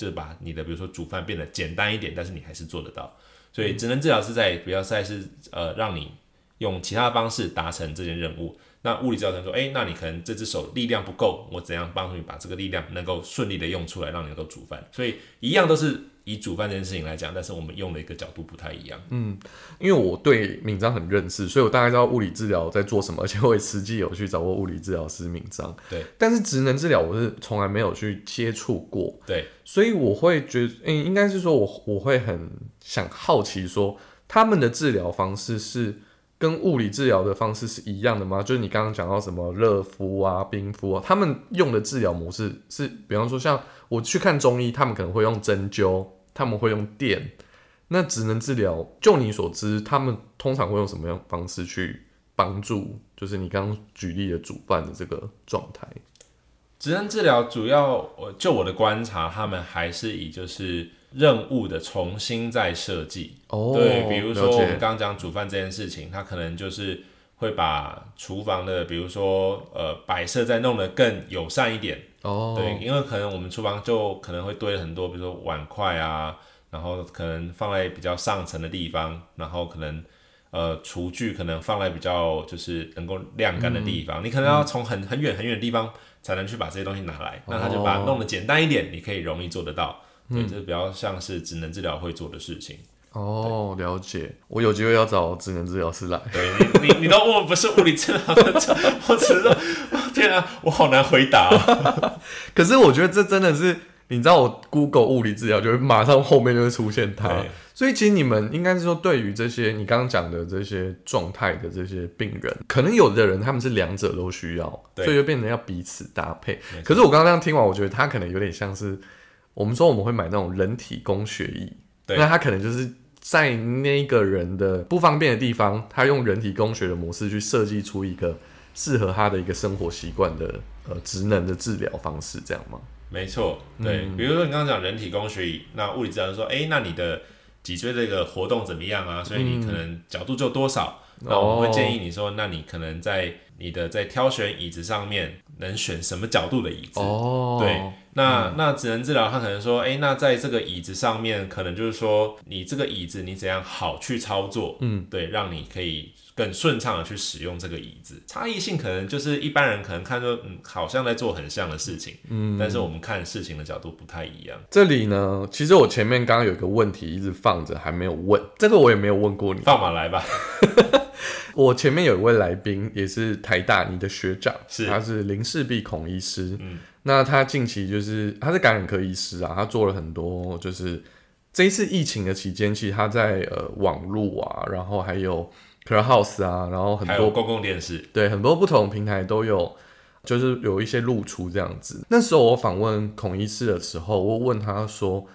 就是把你的比如说煮饭变得简单一点，但是你还是做得到。所以职能治疗是在比较赛是呃让你用其他的方式达成这件任务。那物理治疗师说，哎，那你可能这只手力量不够，我怎样帮助你把这个力量能够顺利的用出来，让你能够煮饭？所以一样都是。以煮饭这件事情来讲，但是我们用的一个角度不太一样。嗯，因为我对敏章很认识，所以我大概知道物理治疗在做什么，而且我也实际有去找过物理治疗师敏章。对，但是职能治疗我是从来没有去接触过。对，所以我会觉得，嗯，应该是说我我会很想好奇，说他们的治疗方式是。跟物理治疗的方式是一样的吗？就是你刚刚讲到什么热敷啊、冰敷啊，他们用的治疗模式是，比方说像我去看中医，他们可能会用针灸，他们会用电。那职能治疗，就你所知，他们通常会用什么样方式去帮助？就是你刚刚举例的主办的这个状态。职能治疗主要，我就我的观察，他们还是以就是。任务的重新再设计，对，比如说我们刚刚讲煮饭这件事情，他可能就是会把厨房的，比如说呃摆设再弄得更友善一点，哦，对，因为可能我们厨房就可能会堆很多，比如说碗筷啊，然后可能放在比较上层的地方，然后可能呃厨具可能放在比较就是能够晾干的地方，你可能要从很很远很远的地方才能去把这些东西拿来，那他就把它弄得简单一点，你可以容易做得到。对，这比较像是职能治疗会做的事情。哦，了解。我有机会要找职能治疗师来。对你，你你都问不是物理治疗的，我只是，天啊，我好难回答。可是我觉得这真的是，你知道，我 Google 物理治疗，就会马上后面就会出现它。所以其实你们应该是说，对于这些你刚刚讲的这些状态的这些病人，可能有的人他们是两者都需要，所以就变成要彼此搭配。可是我刚刚这样听完，我觉得他可能有点像是。我们说我们会买那种人体工学椅，那他可能就是在那个人的不方便的地方，他用人体工学的模式去设计出一个适合他的一个生活习惯的呃职能的治疗方式，这样吗？没错，对。比如说你刚刚讲人体工学椅，那物理治疗说，哎，那你的脊椎这个活动怎么样啊？所以你可能角度就多少？那我们会建议你说，那你可能在你的在挑选椅子上面能选什么角度的椅子？哦，对。那那只能治疗，他可能说，哎，那在这个椅子上面，可能就是说，你这个椅子你怎样好去操作，嗯，对，让你可以更顺畅的去使用这个椅子。差异性可能就是一般人可能看说，嗯，好像在做很像的事情，嗯，但是我们看事情的角度不太一样。这里呢，其实我前面刚刚有一个问题一直放着还没有问，这个我也没有问过你，放马来吧。我前面有一位来宾也是台大你的学长，是他是林世璧孔医师，嗯。那他近期就是他是感染科医师啊，他做了很多，就是这一次疫情的期间，其实他在呃网络啊，然后还有 Clubhouse 啊，然后很多公共电视，对很多不同平台都有，就是有一些露出这样子。那时候我访问孔医师的时候，我问他说：“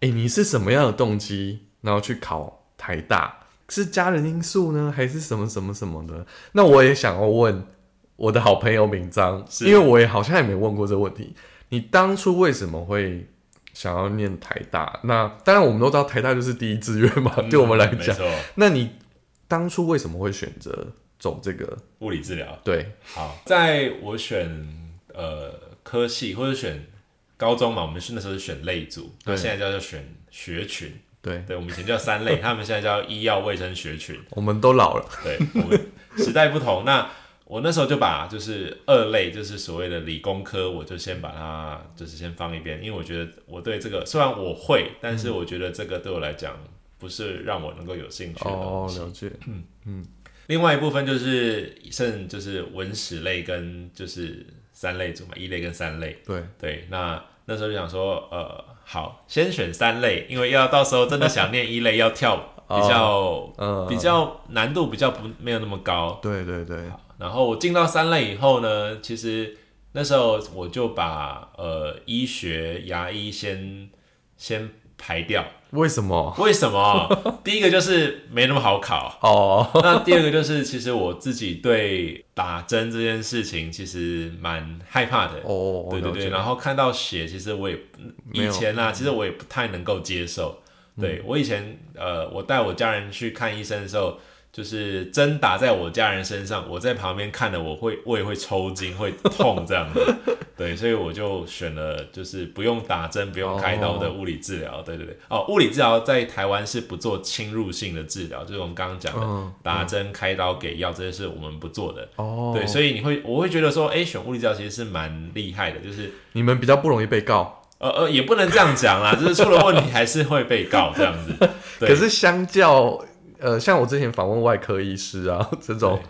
哎，你是什么样的动机，然后去考台大？是家人因素呢，还是什么什么什么的？”那我也想要问。我的好朋友敏章，因为我也好像也没问过这个问题。你当初为什么会想要念台大？那当然我们都知道台大就是第一志愿嘛，对我们来讲。那你当初为什么会选择走这个物理治疗？对，好，在我选呃科系或者选高中嘛，我们是那时候是选类组，那现在叫做选学群。对，对我们以前叫三类，他们现在叫医药卫生学群。我们都老了，对，我们时代不同。那我那时候就把就是二类，就是所谓的理工科，我就先把它就是先放一边，因为我觉得我对这个虽然我会，但是我觉得这个对我来讲不是让我能够有兴趣的。哦，了解。嗯嗯。另外一部分就是剩就是文史类跟就是三类组嘛，一类跟三类。对对。那那时候就想说，呃，好，先选三类，因为要到时候真的想念一类要跳比较比较难度比较不没有那么高。对对对。然后我进到三类以后呢，其实那时候我就把呃医学牙医先先排掉。为什么？为什么？第一个就是没那么好考哦。那第二个就是，其实我自己对打针这件事情其实蛮害怕的哦。对对对，然后看到血，其实我也以前啊，其实我也不太能够接受。对我以前呃，我带我家人去看医生的时候。就是针打在我家人身上，我在旁边看了，我会胃会抽筋，会痛这样子。对，所以我就选了就是不用打针、不用开刀的物理治疗。对对对，哦，物理治疗在台湾是不做侵入性的治疗，就是我们刚刚讲的打针、开刀、给药这些是我们不做的。哦，对，所以你会我会觉得说，哎，选物理治疗其实是蛮厉害的，就是你们比较不容易被告。呃呃，也不能这样讲啦，就是出了问题还是会被告这样子。对可是相较。呃，像我之前访问外科医师啊，这种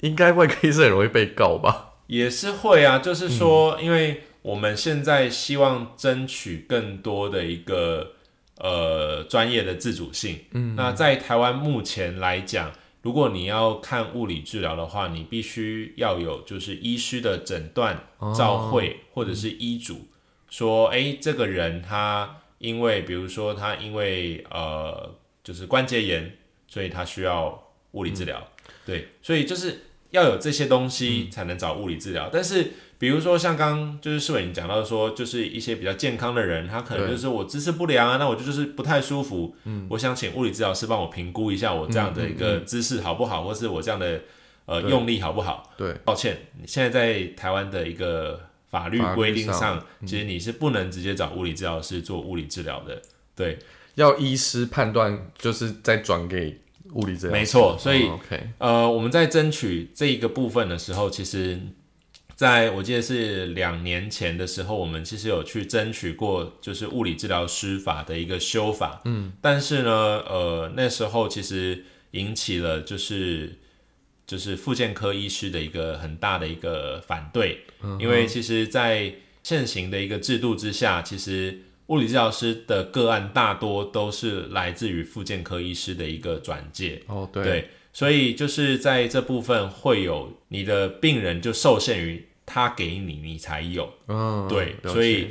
应该外科医师很容易被告吧？也是会啊，就是说，因为我们现在希望争取更多的一个呃专业的自主性。嗯，那在台湾目前来讲，如果你要看物理治疗的话，你必须要有就是医师的诊断照会或者是医嘱，说，哎，这个人他因为比如说他因为呃就是关节炎。所以他需要物理治疗，对，所以就是要有这些东西才能找物理治疗。但是，比如说像刚就是世伟你讲到说，就是一些比较健康的人，他可能就是我姿势不良啊，那我就就是不太舒服，嗯，我想请物理治疗师帮我评估一下我这样的一个姿势好不好，或是我这样的呃用力好不好？对，抱歉，你现在在台湾的一个法律规定上，其实你是不能直接找物理治疗师做物理治疗的，对，要医师判断，就是再转给。物理治疗没错，所以呃，我们在争取这一个部分的时候，其实在我记得是两年前的时候，我们其实有去争取过，就是物理治疗师法的一个修法。嗯，但是呢，呃，那时候其实引起了就是就是复健科医师的一个很大的一个反对，因为其实，在现行的一个制度之下，其实。物理治疗师的个案大多都是来自于复健科医师的一个转介。哦，对，所以就是在这部分会有你的病人就受限于他给你，你才有，嗯，对，所以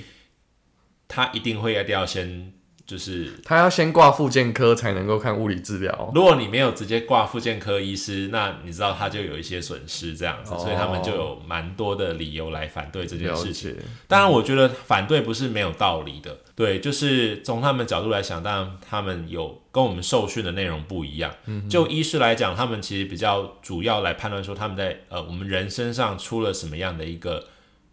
他一定会一定要先。就是他要先挂复健科才能够看物理治疗。如果你没有直接挂复健科医师，那你知道他就有一些损失这样子，所以他们就有蛮多的理由来反对这件事情。当然，我觉得反对不是没有道理的。对，就是从他们角度来想，当然他们有跟我们受训的内容不一样。嗯就医师来讲，他们其实比较主要来判断说他们在呃我们人身上出了什么样的一个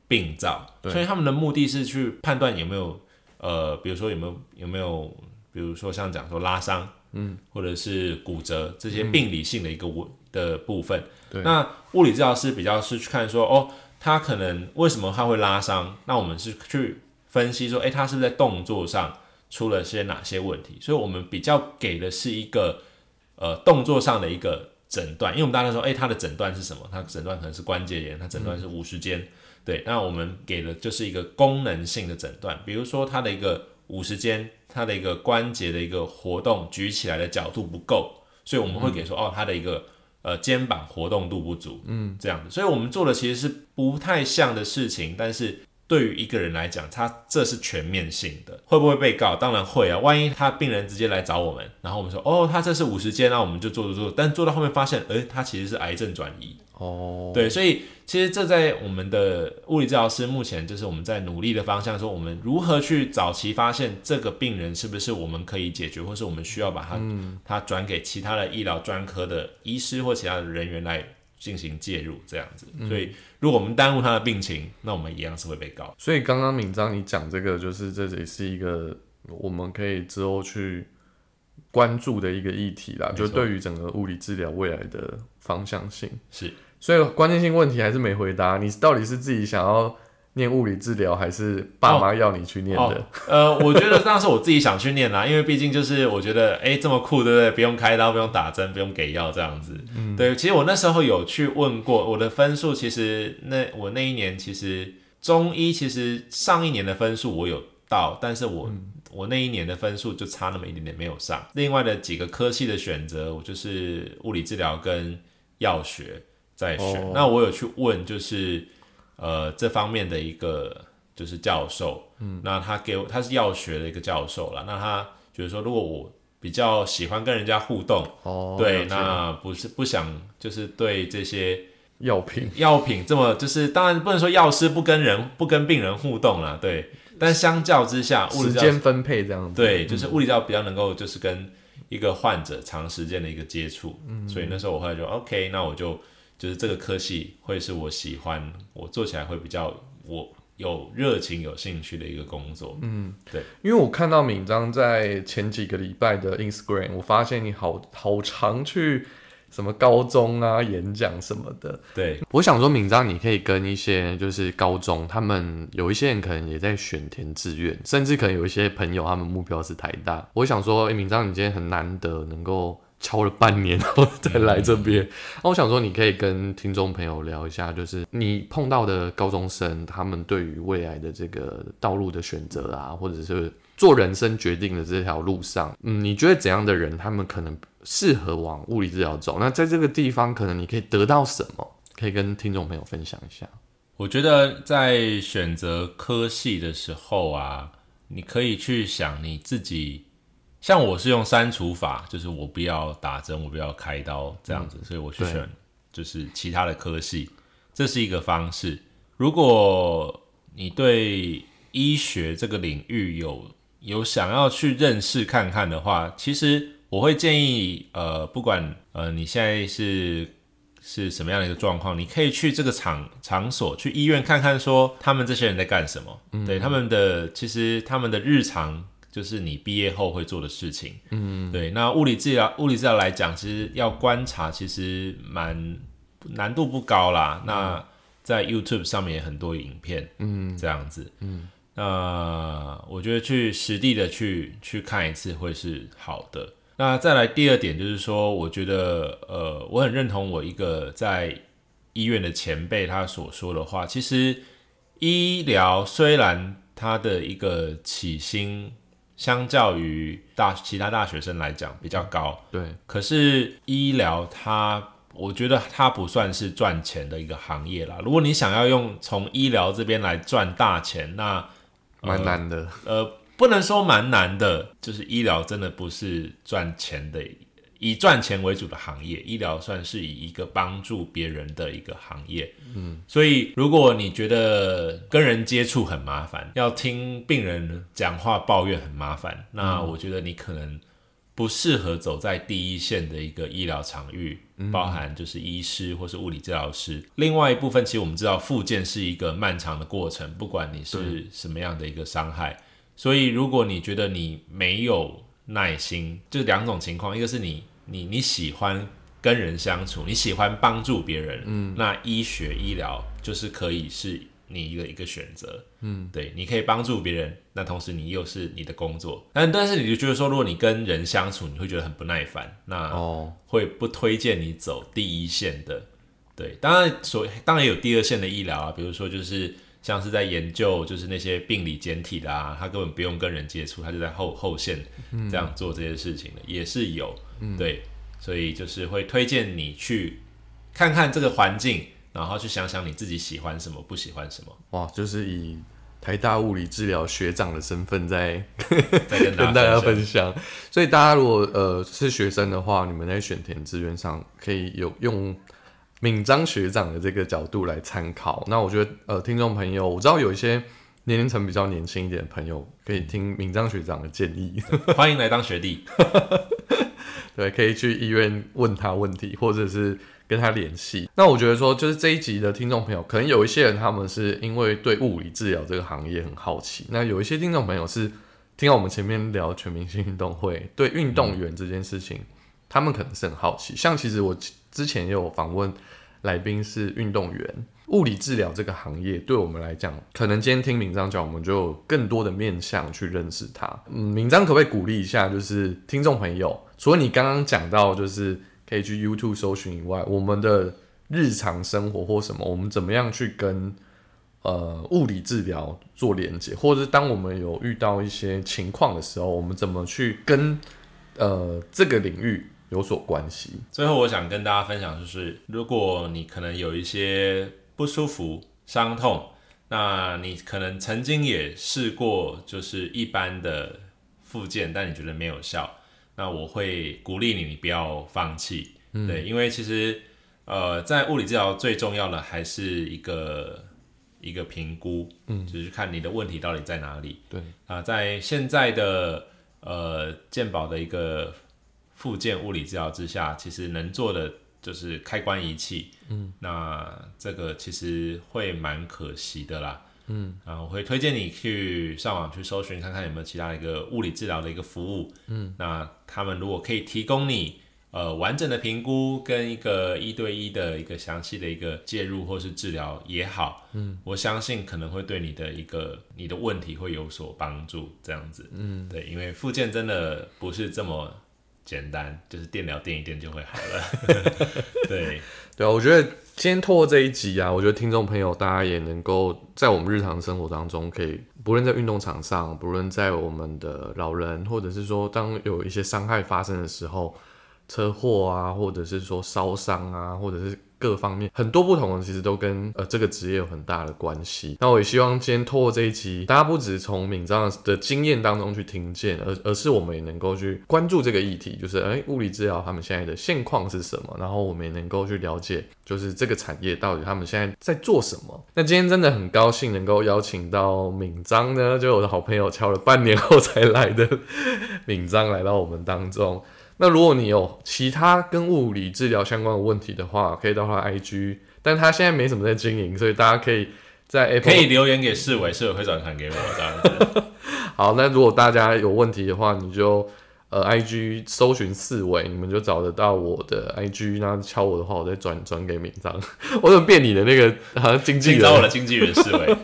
病灶，所以他们的目的是去判断有没有。呃，比如说有没有有没有，比如说像讲说拉伤，嗯，或者是骨折这些病理性的一个物的部分。对。那物理治疗师比较是去看说，哦，他可能为什么他会拉伤？那我们是去分析说，诶，他是不是在动作上出了些哪些问题？所以我们比较给的是一个呃动作上的一个诊断，因为我们大家说，诶，他的诊断是什么？他诊断可能是关节炎，他诊断是五十肩。对，那我们给的就是一个功能性的诊断，比如说他的一个五十肩，他的一个关节的一个活动举起来的角度不够，所以我们会给说哦，他的一个呃肩膀活动度不足，嗯，这样子，所以我们做的其实是不太像的事情，但是对于一个人来讲，他这是全面性的，会不会被告？当然会啊，万一他病人直接来找我们，然后我们说哦，他这是五十间，那我们就做做做，但做到后面发现，诶，他其实是癌症转移。哦，对，所以其实这在我们的物理治疗师目前就是我们在努力的方向，说我们如何去早期发现这个病人是不是我们可以解决，或是我们需要把他他转给其他的医疗专科的医师或其他的人员来进行介入，这样子。所以如果我们耽误他的病情，那我们一样是会被告。所以刚刚敏章你讲这个，就是这也是一个我们可以之后去关注的一个议题啦，就对于整个物理治疗未来的方向性是。所以关键性问题还是没回答，你到底是自己想要念物理治疗，还是爸妈要你去念的？呃，我觉得那是我自己想去念啦，因为毕竟就是我觉得，哎，这么酷，对不对？不用开刀，不用打针，不用给药，这样子。嗯，对。其实我那时候有去问过，我的分数其实那我那一年其实中医其实上一年的分数我有到，但是我我那一年的分数就差那么一点点没有上。另外的几个科系的选择，我就是物理治疗跟药学。在选，那我有去问，就是呃这方面的一个就是教授，嗯，那他给我他是药学的一个教授啦，那他觉得说，如果我比较喜欢跟人家互动，哦，对，那不是不想就是对这些药品，药品这么就是，当然不能说药师不跟人不跟病人互动啦，对，但相较之下，物理时间分配这样子，对，就是物理治疗比较能够就是跟一个患者长时间的一个接触，嗯，所以那时候我后来就 OK，那我就就是这个科系会是我喜欢，我做起来会比较我有热情、有兴趣的一个工作，嗯，对，因为我看到敏章在前几个礼拜的 Instagram，我发现你好好常去什么高中啊演讲什么的。对，我想说，敏章你可以跟一些就是高中，他们有一些人可能也在选填志愿，甚至可能有一些朋友他们目标是台大。我想说，哎、敏章你今天很难得能够。敲了半年，然后再来这边。那我想说，你可以跟听众朋友聊一下，就是你碰到的高中生，他们对于未来的这个道路的选择啊，或者是做人生决定的这条路上，嗯，你觉得怎样的人，他们可能适合往物理治疗走？那在这个地方，可能你可以得到什么？可以跟听众朋友分享一下。我觉得在选择科系的时候啊，你可以去想你自己。像我是用删除法，就是我不要打针，我不要开刀这样子，所以我去选就是其他的科系，这是一个方式。如果你对医学这个领域有有想要去认识看看的话，其实我会建议，呃，不管呃你现在是是什么样的一个状况，你可以去这个场场所，去医院看看，说他们这些人在干什么，对他们的其实他们的日常。就是你毕业后会做的事情，嗯，对。那物理治疗，物理治疗来讲，其实要观察，其实蛮难度不高啦。那在 YouTube 上面也很多影片，嗯，这样子，嗯。那我觉得去实地的去去看一次会是好的。那再来第二点就是说，我觉得呃，我很认同我一个在医院的前辈他所说的话。其实医疗虽然它的一个起薪。相较于大其他大学生来讲比较高，对。可是医疗它，我觉得它不算是赚钱的一个行业啦。如果你想要用从医疗这边来赚大钱，那蛮难的。呃，不能说蛮难的，就是医疗真的不是赚钱的。以赚钱为主的行业，医疗算是以一个帮助别人的一个行业。嗯，所以如果你觉得跟人接触很麻烦，要听病人讲话抱怨很麻烦，那我觉得你可能不适合走在第一线的一个医疗场域，包含就是医师或是物理治疗师。另外一部分，其实我们知道复健是一个漫长的过程，不管你是什么样的一个伤害。所以如果你觉得你没有耐心，就两种情况，一个是你。你你喜欢跟人相处，你喜欢帮助别人，嗯，那医学医疗就是可以是你一个一个选择，嗯，对，你可以帮助别人，那同时你又是你的工作，但但是你就觉得说，如果你跟人相处，你会觉得很不耐烦，那哦，会不推荐你走第一线的，对，当然所当然有第二线的医疗啊，比如说就是像是在研究就是那些病理简体的啊，他根本不用跟人接触，他就在后后线这样做这些事情的，也是有。对，所以就是会推荐你去看看这个环境，然后去想想你自己喜欢什么，不喜欢什么。哇，就是以台大物理治疗学长的身份在在跟大家 分享。所以大家如果呃是学生的话，你们在选填志愿上可以有用敏章学长的这个角度来参考。那我觉得呃听众朋友，我知道有一些年龄层比较年轻一点的朋友，可以听敏章学长的建议，欢迎来当学弟。对，可以去医院问他问题，或者是跟他联系。那我觉得说，就是这一集的听众朋友，可能有一些人他们是因为对物理治疗这个行业很好奇。那有一些听众朋友是听到我们前面聊全明星运动会，对运动员这件事情，他们可能是很好奇。像其实我之前也有访问来宾是运动员，物理治疗这个行业对我们来讲，可能今天听明章讲，我们就有更多的面向去认识他。嗯，明章可不可以鼓励一下，就是听众朋友？除了你刚刚讲到，就是可以去 YouTube 搜寻以外，我们的日常生活或什么，我们怎么样去跟呃物理治疗做连接，或者是当我们有遇到一些情况的时候，我们怎么去跟呃这个领域有所关系？最后，我想跟大家分享，就是如果你可能有一些不舒服、伤痛，那你可能曾经也试过，就是一般的复健，但你觉得没有效，那我会鼓励你，你不要放弃。对，因为其实呃，在物理治疗最重要的还是一个一个评估，嗯，就是看你的问题到底在哪里。对啊，在现在的呃健保的一个复健物理治疗之下，其实能做的。就是开关仪器，嗯，那这个其实会蛮可惜的啦，嗯，啊，我会推荐你去上网去搜寻看看有没有其他一个物理治疗的一个服务，嗯，那他们如果可以提供你呃完整的评估跟一个一对一的一个详细的一个介入或是治疗也好，嗯，我相信可能会对你的一个你的问题会有所帮助，这样子，嗯，对，因为附件真的不是这么。简单就是电疗电一电就会好了。对对啊，我觉得今天透过这一集啊，我觉得听众朋友大家也能够在我们日常生活当中，可以不论在运动场上，不论在我们的老人，或者是说当有一些伤害发生的时候，车祸啊，或者是说烧伤啊，或者是。各方面很多不同的，其实都跟呃这个职业有很大的关系。那我也希望今天透过这一集，大家不只是从敏章的经验当中去听见，而而是我们也能够去关注这个议题，就是哎物理治疗他们现在的现况是什么，然后我们也能够去了解，就是这个产业到底他们现在在做什么。那今天真的很高兴能够邀请到敏章呢，就我的好朋友敲了半年后才来的 敏章来到我们当中。那如果你有其他跟物理治疗相关的问题的话，可以到他 IG，但他现在没什么在经营，所以大家可以在 Apple 可以留言给世委，世委会转传给我这样子。好，那如果大家有问题的话，你就呃 IG 搜寻四伟，你们就找得到我的 IG，那敲我的话，我再转转给敏章。我怎么变你的那个好像经纪人？找我的经纪人世伟。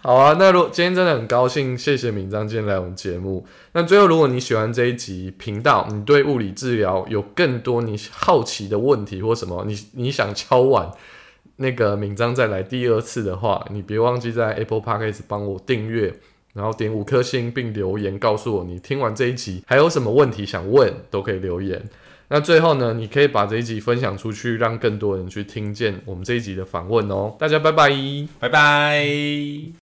好啊，那如今天真的很高兴，谢谢敏章今天来我们节目。那最后，如果你喜欢这一集频道，你对物理治疗有更多你好奇的问题或什么，你你想敲碗那个敏章再来第二次的话，你别忘记在 Apple Podcast 帮我订阅，然后点五颗星并留言告诉我你听完这一集还有什么问题想问，都可以留言。那最后呢，你可以把这一集分享出去，让更多人去听见我们这一集的访问哦。大家拜拜，拜拜。